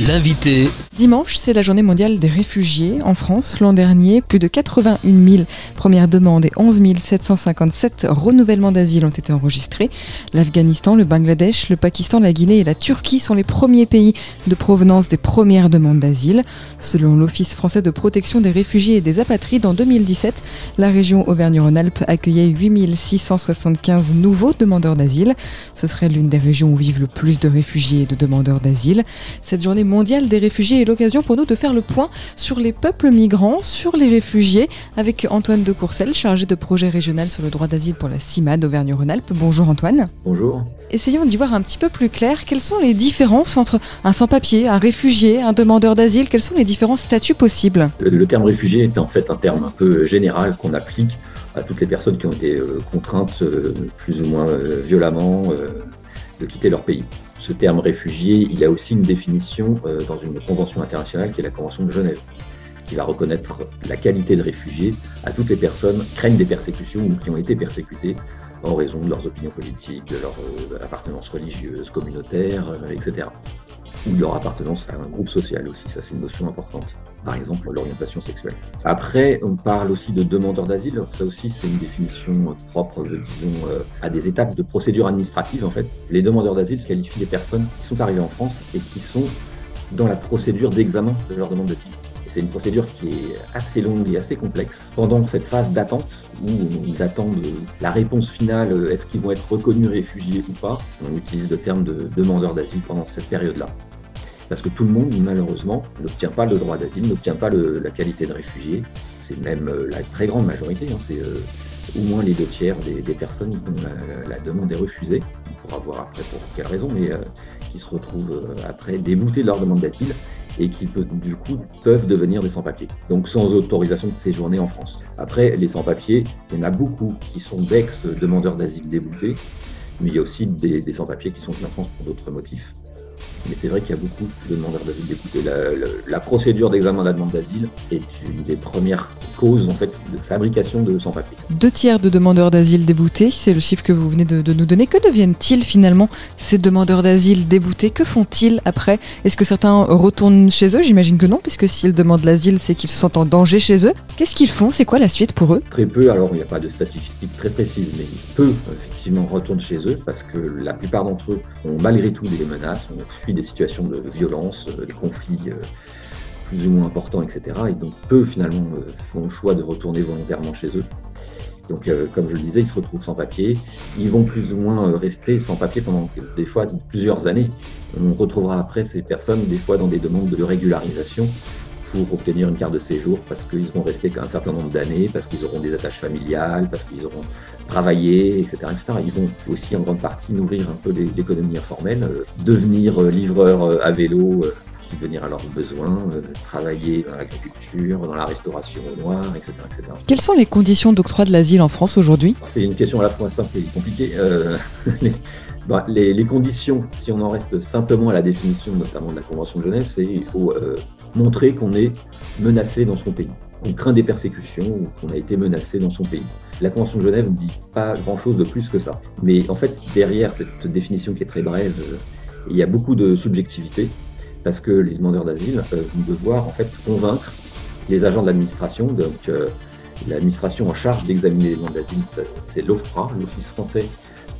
L'invité. Dimanche, c'est la journée mondiale des réfugiés. En France, l'an dernier, plus de 81 000 premières demandes et 11 757 renouvellements d'asile ont été enregistrés. L'Afghanistan, le Bangladesh, le Pakistan, la Guinée et la Turquie sont les premiers pays de provenance des premières demandes d'asile. Selon l'Office français de protection des réfugiés et des apatrides, en 2017, la région Auvergne-Rhône-Alpes accueillait 8 675 nouveaux demandeurs d'asile. Ce serait l'une des régions où vivent le plus de réfugiés et de demandeurs d'asile. Cette journée mondiale des réfugiés est l'occasion pour nous de faire le point sur les peuples migrants, sur les réfugiés, avec Antoine de Courcelles, chargé de projet régional sur le droit d'asile pour la CIMAD Auvergne-Rhône-Alpes. Bonjour Antoine. Bonjour. Essayons d'y voir un petit peu plus clair. Quelles sont les différences entre un sans-papier, un réfugié, un demandeur d'asile? Quels sont les différents statuts possibles? Le, terme réfugié est en fait un terme un peu général qu'on applique à toutes les personnes qui ont été euh, contraintes euh, plus ou moins euh, violemment de quitter leur pays ce terme réfugié, il a aussi une définition euh, dans une convention internationale qui est la Convention de Genève, qui va reconnaître la qualité de réfugié à toutes les personnes craignent des persécutions ou qui ont été persécutées en raison de leurs opinions politiques, de leur euh, appartenance religieuse, communautaire, euh, etc ou leur appartenance à un groupe social aussi. Ça, c'est une notion importante. Par exemple, l'orientation sexuelle. Après, on parle aussi de demandeurs d'asile. Ça aussi, c'est une définition propre, disons, euh, à des étapes de procédure administrative, en fait. Les demandeurs d'asile qualifient des personnes qui sont arrivées en France et qui sont dans la procédure d'examen de leur demande d'asile. C'est une procédure qui est assez longue et assez complexe. Pendant cette phase d'attente, où ils attendent la réponse finale, est-ce qu'ils vont être reconnus réfugiés ou pas, on utilise le terme de demandeur d'asile pendant cette période-là parce que tout le monde, malheureusement, n'obtient pas le droit d'asile, n'obtient pas la qualité de réfugié. C'est même euh, la très grande majorité, hein. c'est euh, au moins les deux tiers des, personnes dont la, demande est refusée. On pourra voir après pour quelle raison, mais euh, qui se retrouvent après déboutées de leur demande d'asile et qui du coup peuvent devenir des sans-papiers, donc sans autorisation de séjourner en France. Après, les sans-papiers, il y en a beaucoup qui sont d'ex-demandeurs d'asile déboutés, mais il y a aussi des, des sans-papiers qui sont venus en France pour d'autres motifs. Mais c'est vrai qu'il y a beaucoup de demandeurs d'asile d'écouter. La, procédure d'examen de la demande d'asile est une des premières causes en fait, de fabrication de sans-papiers. Deux tiers de demandeurs d'asile déboutés, c'est le chiffre que vous venez de, nous donner. Que deviennent-ils finalement ces demandeurs d'asile déboutés? Que font-ils après? Est-ce que certains retournent chez eux? J'imagine que non, puisque s'ils demandent l'asile, c'est qu'ils se sentent en danger chez eux. Qu'est-ce qu'ils font? C'est quoi la suite pour eux? Très peu, alors il n'y a pas de statistiques très précises, mais peu effectivement retournent chez eux parce que la plupart d'entre eux ont malgré tout des menaces, ont fui des situations de violence, euh, des conflits euh, plus ou moins importants, etc. Et donc peu finalement euh, font le choix de retourner volontairement chez eux. Donc, comme je le disais, ils se retrouvent sans papier. Ils vont plus ou moins rester sans papier pendant des fois plusieurs années. On retrouvera après ces personnes des fois dans des demandes de régularisation pour obtenir une carte de séjour parce qu'ils vont rester qu'un certain nombre d'années, parce qu'ils auront des attaches familiales, parce qu'ils auront travaillé, etc., etc. Ils vont aussi en grande partie nourrir un peu l'économie informelle, euh, devenir euh, livreur euh, à vélo subvenir à leurs besoins, travailler dans l'agriculture, dans la restauration au noir, etc., etc. Quelles sont les conditions d'octroi de l'asile en France aujourd'hui? C'est une question à la fois simple et compliquée. Bah, les, les, conditions, si on en reste simplement à la définition notamment de la Convention de Genève, c'est il faut montrer qu'on est menacé dans son pays, qu'on craint des persécutions ou qu'on a été menacé dans son pays. La Convention de Genève ne dit pas grand-chose de plus que ça. Mais en fait, derrière cette définition qui est très brève, euh, il y a beaucoup de subjectivité, parce que les demandeurs d'asile euh, vont devoir en fait convaincre les agents de l'administration, donc euh, l'administration en charge d'examiner les demandes d'asile, c'est l'OFPRA, l'Office français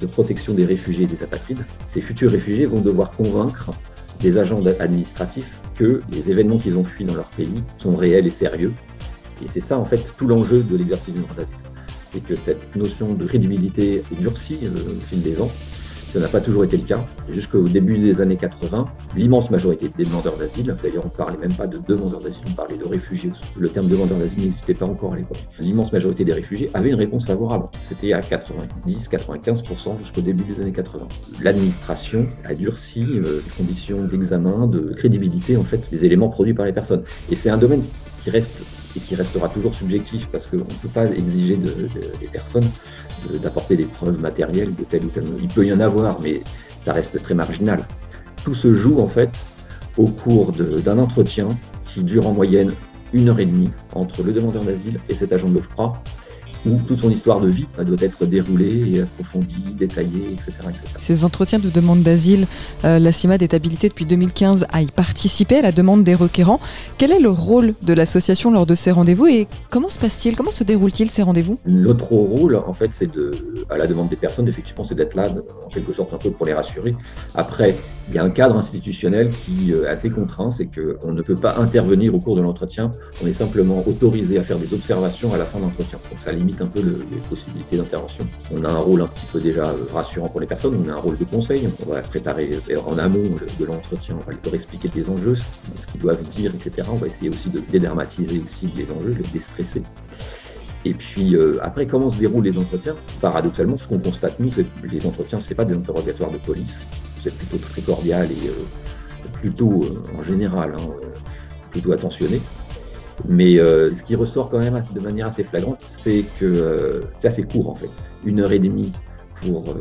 de protection des réfugiés et des apatrides. Ces futurs réfugiés vont devoir convaincre des agents administratifs que les événements qu'ils ont fui dans leur pays sont réels et sérieux. Et c'est ça, en fait, tout l'enjeu de l'exercice du droit. C'est que cette notion de crédibilité s'est durcie au fil des ans. Ça n'a pas toujours été le cas. Jusqu'au début des années 80, l'immense majorité des demandeurs d'asile, d'ailleurs on ne parlait même pas de demandeurs d'asile, on parlait de réfugiés. Le terme demandeur d'asile n'existait pas encore à l'époque. L'immense majorité des réfugiés avaient une réponse favorable. C'était à 90-95% jusqu'au début des années 80. L'administration a durci euh, les conditions d'examen, de crédibilité en fait des éléments produits par les personnes. Et c'est un domaine qui reste et qui restera toujours subjectif parce qu'on ne peut pas exiger des personnes d'apporter des preuves matérielles de tel ou tel. Il peut y en avoir, mais ça reste très marginal. Tout se joue en fait au cours d'un entretien qui dure en moyenne une heure et demie entre le demandeur d'asile et cet agent de l'OFPRA. Où toute son histoire de vie doit être déroulée, et approfondie, détaillée, etc., Ces entretiens de demande d'asile, euh, la CIMAD est habilitée depuis 2015 à y participer à la demande des requérants. Quel est le rôle de l'association lors de ces rendez-vous et comment se passe-t-il? Comment se déroule-t-il ces rendez-vous? Notre rôle, en fait, c'est de, à la demande des personnes, effectivement, c'est d'être là, en quelque sorte, un peu pour les rassurer. Après, il y a un cadre institutionnel qui est assez contraint, c'est qu'on ne peut pas intervenir au cours de l'entretien, on est simplement autorisé à faire des observations à la fin de l'entretien. Donc ça limite un peu les possibilités d'intervention. On a un rôle un petit peu déjà rassurant pour les personnes, on a un rôle de conseil, on va préparer en amont de l'entretien, on va leur expliquer les enjeux, ce qu'ils doivent dire, etc. On va essayer aussi de dédermatiser aussi les enjeux, de les déstresser. Et puis euh, après, comment se déroulent les entretiens? Paradoxalement, ce qu'on constate, nous, c'est que les entretiens, ce n'est pas des interrogatoires de police, plutôt très cordial et euh, plutôt, euh, en général, hein, plutôt attentionné. Mais ce qui ressort quand même de manière assez flagrante, c'est que c'est assez court en fait. Une heure et demie pour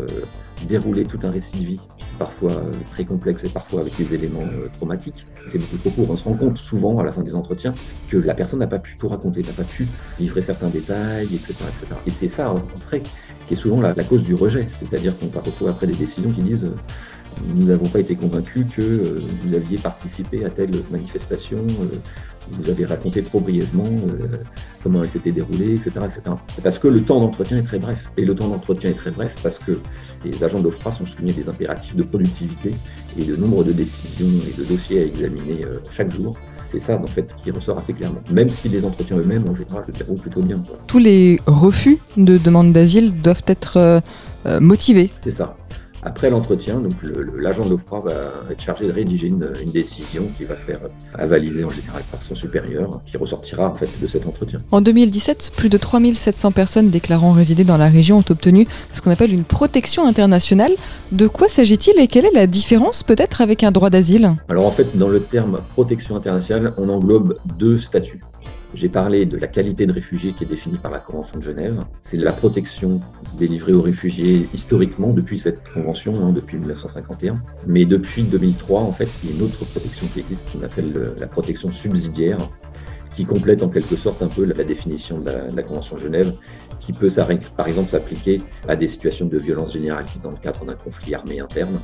dérouler tout un récit de vie, parfois euh, très complexe et parfois avec des éléments euh, traumatiques. C'est beaucoup trop court. On se rend compte souvent à la fin des entretiens que la personne n'a pas pu tout raconter, n'a pas pu livrer certains détails, etc. etc. Et c'est ça, après, qui est souvent la, cause du rejet. C'est-à-dire qu'on va retrouver après des décisions qui disent euh, nous n'avons pas été convaincus que vous aviez participé à telle manifestation, vous avez raconté trop brièvement comment elle s'était déroulée, etc., etc. Parce que le temps d'entretien est très bref. Et le temps d'entretien est très bref parce que les agents d'OFPRA sont soumis à des impératifs de productivité et de nombre de décisions et de dossiers à examiner euh, chaque jour. C'est ça, en fait, qui ressort assez clairement. Même si les entretiens eux-mêmes, en général, se déroulent plutôt bien. Tous les refus de demande d'asile doivent être euh, euh, motivés. C'est ça. Après l'entretien, donc l'agent de l'OFPRA va être chargé de rédiger une, décision qui va faire avaliser en général par son supérieur, qui ressortira en fait de cet entretien. En 2017, plus de 3700 personnes déclarant résider dans la région ont obtenu ce qu'on appelle une protection internationale. De quoi s'agit-il et quelle est la différence peut-être avec un droit d'asile? Alors en fait, dans le terme protection internationale, on englobe deux statuts. J'ai parlé de la qualité de réfugié qui est définie par la Convention de Genève. C'est la protection délivrée aux réfugiés historiquement depuis cette convention, hein, depuis 1951. Mais depuis 2003, en fait, il y a une autre protection qui existe qu'on appelle la protection subsidiaire, qui complète en quelque sorte un peu la, définition de la, Convention de Genève, qui peut par exemple s'appliquer à des situations de violence généralisée dans le cadre d'un conflit armé interne,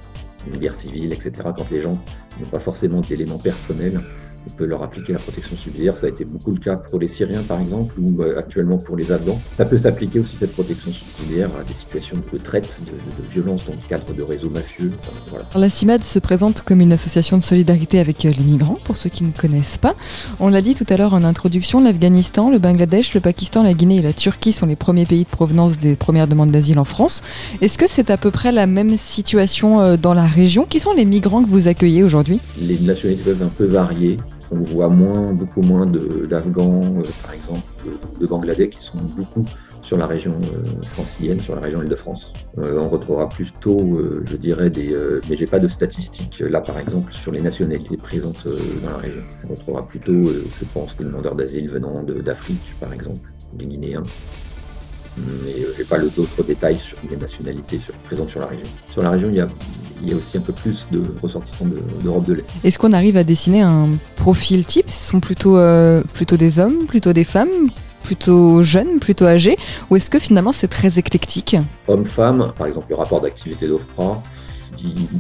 une guerre civile, etc., quand les gens n'ont pas forcément d'éléments personnels on peut leur appliquer la protection subsidiaire. Ça a été beaucoup le cas pour les Syriens, par exemple, ou euh, actuellement pour les Afghans. Ça peut s'appliquer aussi, cette protection subsidiaire, à des situations de traite, de, violence dans le cadre de réseaux mafieux. La CIMAD se présente comme une association de solidarité avec euh, les migrants, pour ceux qui ne connaissent pas. On l'a dit tout à l'heure en introduction, l'Afghanistan, le Bangladesh, le Pakistan, la Guinée et la Turquie sont les premiers pays de provenance des premières demandes d'asile en France. Est-ce que c'est à peu près la même situation euh, dans la région? Qui sont les migrants que vous accueillez aujourd'hui? Les nationalités peuvent un peu varier. On voit moins, beaucoup moins d'Afghans, euh, par exemple, de, Bangladais qui sont beaucoup sur la région euh, francilienne, sur la région Île-de-France. Euh, on retrouvera plutôt, je dirais, des. mais j'ai pas de statistiques là, par exemple, sur les nationalités présentes dans la région. On retrouvera plutôt, je pense, des demandeurs d'asile venant d'Afrique, par exemple, des Guinéens. Mais j'ai pas d'autres détails sur les nationalités présentes sur la région. Sur la région, il y a il y a aussi un peu plus de ressortissants d'Europe de, l'Est. Est-ce qu'on arrive à dessiner un profil type? Ce sont plutôt, euh, plutôt des hommes, plutôt des femmes plutôt jeunes, plutôt âgés, ou est-ce que finalement c'est très éclectique? Hommes-femmes, par exemple le rapport d'activité d'OFPRA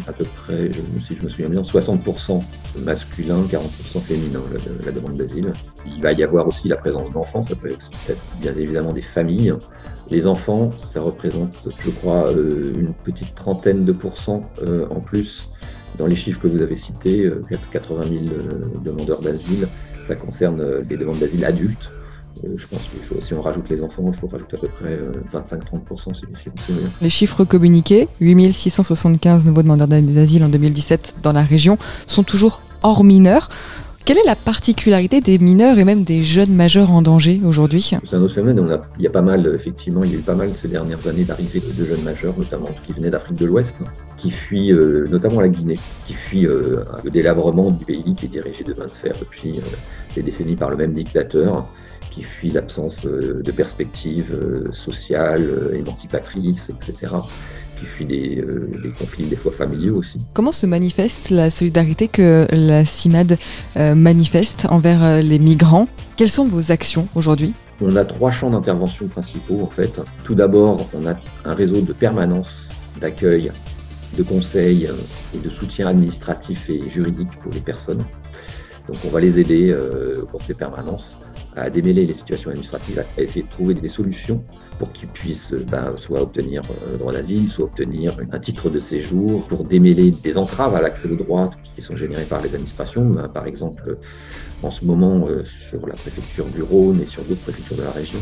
à peu près, si je me souviens bien, 60% masculin, 40% féminin, la, demande d'asile. Il va y avoir aussi la présence d'enfants, ça peut être bien évidemment des familles, les enfants, ça représente, je crois, euh, une petite trentaine de pourcents euh, en plus dans les chiffres que vous avez cités, 80 euh, 000 demandeurs d'asile. Ça concerne les demandes d'asile adultes. Je pense qu'il faut, si on rajoute les enfants, il faut rajouter à peu près 25-30% si je me Les chiffres communiqués, 8675 nouveaux demandeurs d'asile en 2017 dans la région, sont toujours hors mineurs. Quelle est la particularité des mineurs et même des jeunes majeurs en danger aujourd'hui? C'est un autre phénomène. il y a pas mal, effectivement, il y a eu pas mal ces dernières années d'arrivées de jeunes majeurs, notamment qui venaient d'Afrique de l'Ouest, qui fuient euh, notamment la Guinée, qui fuient euh, le délabrement du pays qui est dirigé de main de fer depuis euh, des décennies par le même dictateur qui fuient l'absence de perspectives sociales, émancipatrices, etc qui fuit euh, des, conflits des fois familiaux aussi. Comment se manifeste la solidarité que la CIMAD euh, manifeste envers euh, les migrants? Quelles sont vos actions aujourd'hui? On a trois champs d'intervention principaux en fait. Tout d'abord, on a un réseau de permanence, d'accueil, de conseil et de soutien administratif et juridique pour les personnes. Donc on va les aider pour ces permanences à démêler les situations administratives, à essayer de trouver des solutions pour qu'ils puissent euh, ben, soit obtenir le droit d'asile, soit obtenir un titre de séjour, pour démêler des entraves à l'accès au droit qui sont générées par les administrations. Ben, par exemple, en ce moment, sur la préfecture du Rhône et sur d'autres préfectures de la région,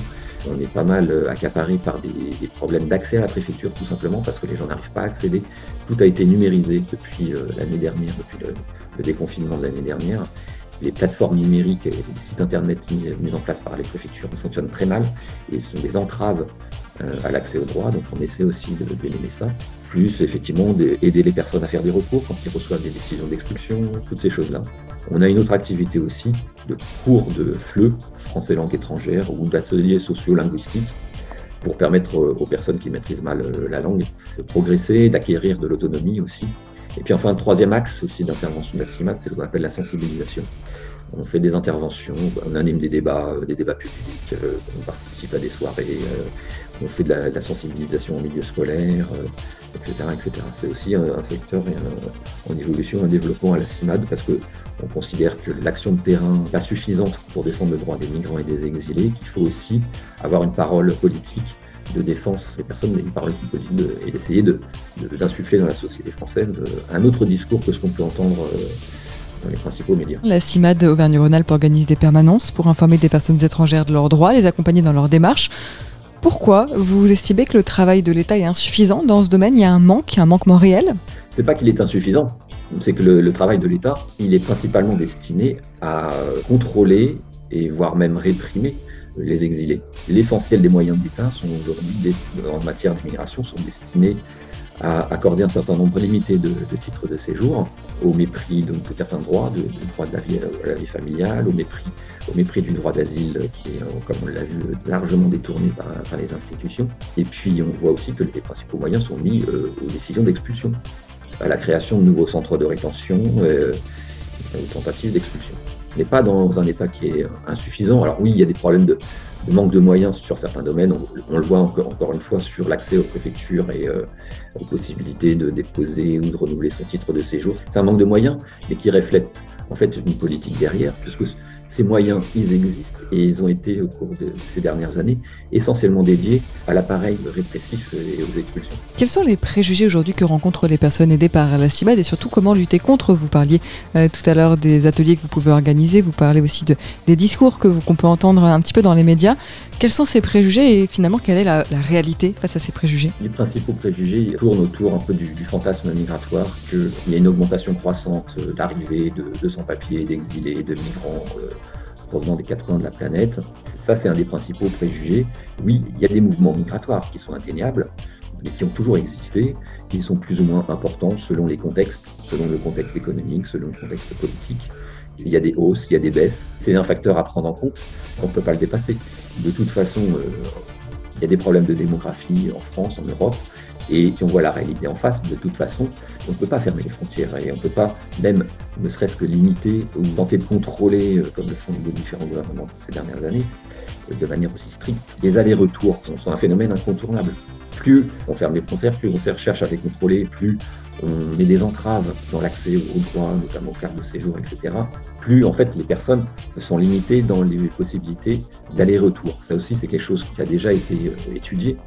on est pas mal euh, accaparé par des, problèmes d'accès à la préfecture, tout simplement parce que les gens n'arrivent pas à accéder. Tout a été numérisé depuis euh, l'année dernière, depuis le, déconfinement de l'année dernière. Les plateformes numériques et les sites internet mis, en place par les préfectures fonctionnent très mal et sont des entraves euh, à l'accès au droit. Donc on essaie aussi de déléguer ça. Plus effectivement d'aider les personnes à faire des recours quand ils reçoivent des décisions d'expulsion, toutes ces choses-là. On a une autre activité aussi de cours de FLE, français langue étrangère, ou d'ateliers socio-linguistiques pour permettre aux personnes qui maîtrisent mal euh, la langue de progresser, d'acquérir de l'autonomie aussi. Et puis enfin, un troisième axe aussi d'intervention de la CIMAT, c'est ce qu'on appelle la sensibilisation. On fait des interventions, on anime des débats, euh, des débats publics, euh, on participe à des soirées, on fait de la, sensibilisation au milieu scolaire, etc. C'est aussi un, secteur en évolution, un développement à la CIMAD parce que on considère que l'action de terrain n'est pas suffisante pour défendre le droit des migrants et des exilés, qu'il faut aussi avoir une parole politique de défense des personnes, mais et d'essayer d'insuffler dans la société française euh, un autre discours que ce qu'on peut entendre euh, dans les principaux médias. La CIMAD Auvergne-Rhône-Alpes organise des permanences pour informer des personnes étrangères de leurs droits, les accompagner dans leurs démarches. Pourquoi vous estimez que le travail de l'État est insuffisant dans ce domaine? Il y a un manque, un manquement réel? C'est pas qu'il est insuffisant, c'est que le, travail de l'État, il est principalement destiné à contrôler et voire même réprimer les exilés. L'essentiel des moyens de l'État sont aujourd'hui, en matière d'immigration, sont destinés à accorder un certain nombre limité de, titres de séjour, au mépris de, certains droits, de, droit de la vie, à la vie familiale, au mépris, du droit d'asile qui est, comme on l'a vu, largement détourné par, les institutions. Et puis on voit aussi que les principaux moyens sont mis euh, aux décisions d'expulsion à la création de nouveaux centres de rétention, euh, aux tentatives d'expulsion. N'est pas dans un état qui est insuffisant. Alors oui, il y a des problèmes de, manque de moyens sur certains domaines. On, le voit encore, encore, une fois sur l'accès aux préfectures et euh, aux possibilités de déposer ou de renouveler son titre de séjour. C'est un manque de moyens, mais qui reflète en fait une politique derrière, puisque ces moyens, ils existent et ils ont été au cours de ces dernières années essentiellement dédiés à l'appareil répressif et aux expulsions. Quels sont les préjugés aujourd'hui que rencontrent les personnes aidées par la CIMAD et surtout comment lutter contre? Vous parliez euh, tout à l'heure des ateliers que vous pouvez organiser, vous parlez aussi de, des discours que qu'on peut entendre un petit peu dans les médias. Quels sont ces préjugés et finalement quelle est la, réalité face à ces préjugés? Les principaux préjugés tournent autour un peu du, fantasme migratoire, qu'il y a une augmentation croissante euh, d'arrivées de, sans-papiers, d'exilés, de migrants. Euh, provenant des quatre coins de la planète. Ça, c'est un des principaux préjugés. Oui, il y a des mouvements migratoires qui sont indéniables, mais qui ont toujours existé, qui sont plus ou moins importants selon les contextes, selon le contexte économique, selon le contexte politique. Il y a des hausses, il y a des baisses. C'est un facteur à prendre en compte. On ne peut pas le dépasser. De toute façon, euh, il y a des problèmes de démographie en France, en Europe. Et si on voit la réalité en face, de toute façon, on ne peut pas fermer les frontières et on ne peut pas même, ne serait-ce que limiter ou tenter de contrôler, euh, comme le font les différents gouvernements ces dernières années, euh, de manière aussi stricte. Les allers-retours sont un phénomène incontournable. Plus on ferme les frontières, plus on cherche à les contrôler, plus on met des entraves dans l'accès aux droits, notamment aux cartes de séjour, etc., plus en fait les personnes sont limitées dans les possibilités d'aller-retour. Ça aussi, c'est quelque chose qui a déjà été euh, étudié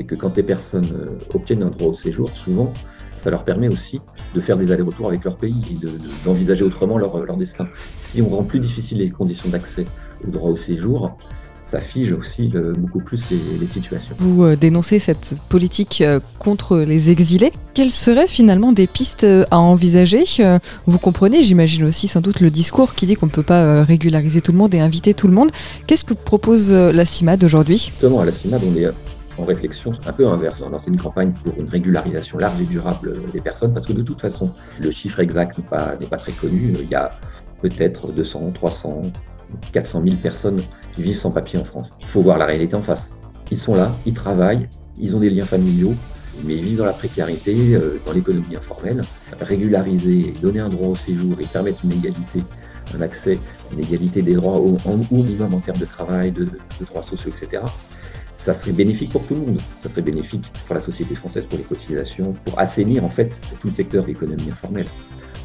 c'est que quand les personnes euh, obtiennent un droit au séjour, souvent, ça leur permet aussi de faire des allers-retours avec leur pays d'envisager autrement leur, leur, destin. Si on rend plus difficile les conditions d'accès au droit au séjour, ça fige aussi beaucoup plus les, situations. Vous euh, dénoncez cette politique euh, contre les exilés. Quelles seraient finalement des pistes à envisager? Vous comprenez, j'imagine aussi sans doute le discours qui dit qu'on ne peut pas régulariser tout le monde et inviter tout le monde. Qu'est-ce que propose la CIMAD aujourd'hui? Justement, à la CIMAD, on est en réflexion un peu inverse, hein. C'est une campagne pour une régularisation large et durable des personnes, parce que de toute façon, le chiffre exact n'est pas, pas très connu. Il y a peut-être 200, 300, 400 000 personnes qui vivent sans papier en France. Il faut voir la réalité en face. Ils sont là, ils travaillent, ils ont des liens familiaux, mais ils vivent dans la précarité, dans l'économie informelle. Régulariser, donner un droit au séjour et permettre une égalité, un accès, une égalité des droits au, minimum en termes de travail, de, droits sociaux, etc ça serait bénéfique pour tout le monde. Ça serait bénéfique pour la société française, pour les cotisations, pour assainir en fait tout le secteur de l'économie informelle.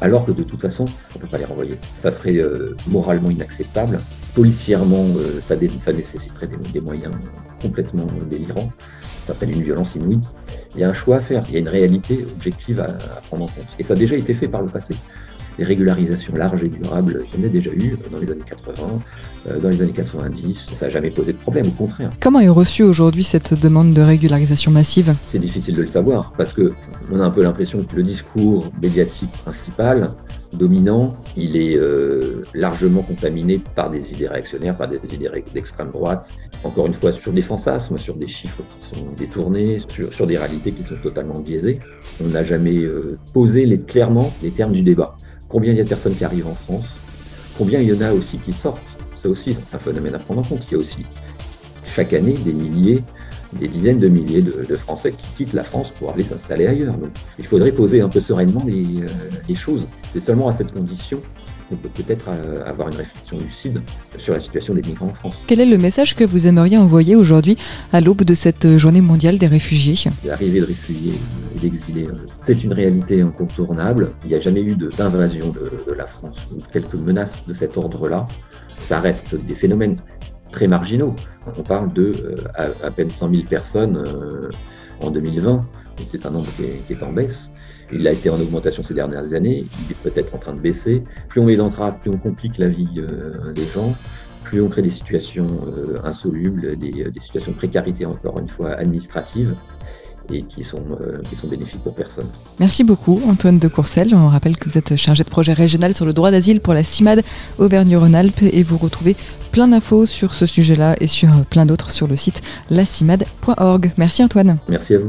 Alors que de toute façon, on ne peut pas les renvoyer. Ça serait euh, moralement inacceptable. Policièrement, euh, ça, ça, nécessiterait des, moyens complètement délirants. Ça serait d'une violence inouïe. Il y a un choix à faire. Il y a une réalité objective à prendre en compte. Et ça a déjà été fait par le passé des régularisations larges et durables, il y en a déjà eu dans les années 80, euh, dans les années 90. Ça n'a jamais posé de problème, au contraire. Comment est reçue aujourd'hui cette demande de régularisation massive? C'est difficile de le savoir parce que on a un peu l'impression que le discours médiatique principal dominant, il est euh, largement contaminé par des idées réactionnaires, par des idées d'extrême droite, encore une fois sur des fantasmes, sur des chiffres qui sont détournés, sur, des réalités qui sont totalement biaisées. On n'a jamais euh, posé les, clairement les termes du débat. Combien il y a de personnes qui arrivent en France? Combien il y en a aussi qui sortent? Ça aussi, c'est un phénomène à prendre en compte. Il y a aussi chaque année des milliers, des dizaines de milliers de, Français qui quittent la France pour aller s'installer ailleurs. Donc, il faudrait poser un peu sereinement les, euh, les choses. C'est seulement à cette condition on peut peut-être euh, avoir une réflexion lucide sur la situation des migrants en France. Quel est le message que vous aimeriez envoyer aujourd'hui à l'aube de cette journée mondiale des réfugiés? L'arrivée de réfugiés et d'exilés, euh, c'est une réalité incontournable. Il n'y a jamais eu d'invasion de, la France ou quelques menaces de cet ordre-là. Ça reste des phénomènes très marginaux. On parle de euh, à, peine 100 000 personnes en 2020. C'est un nombre qui est en baisse. Il a été en augmentation ces dernières années, il est peut-être en train de baisser. Plus on met d'entraves, plus on complique la vie euh, des gens, plus on crée des situations euh, insolubles, des, situations de précarité, encore une fois, administratives et qui sont, euh, qui sont bénéfiques pour personne. Merci beaucoup Antoine de Courcelles. On rappelle que vous êtes chargé de projet régional sur le droit d'asile pour la CIMAD Auvergne-Rhône-Alpes et vous retrouvez plein d'infos sur ce sujet-là et sur plein d'autres sur le site lacimad.org. Merci Antoine. Merci à vous.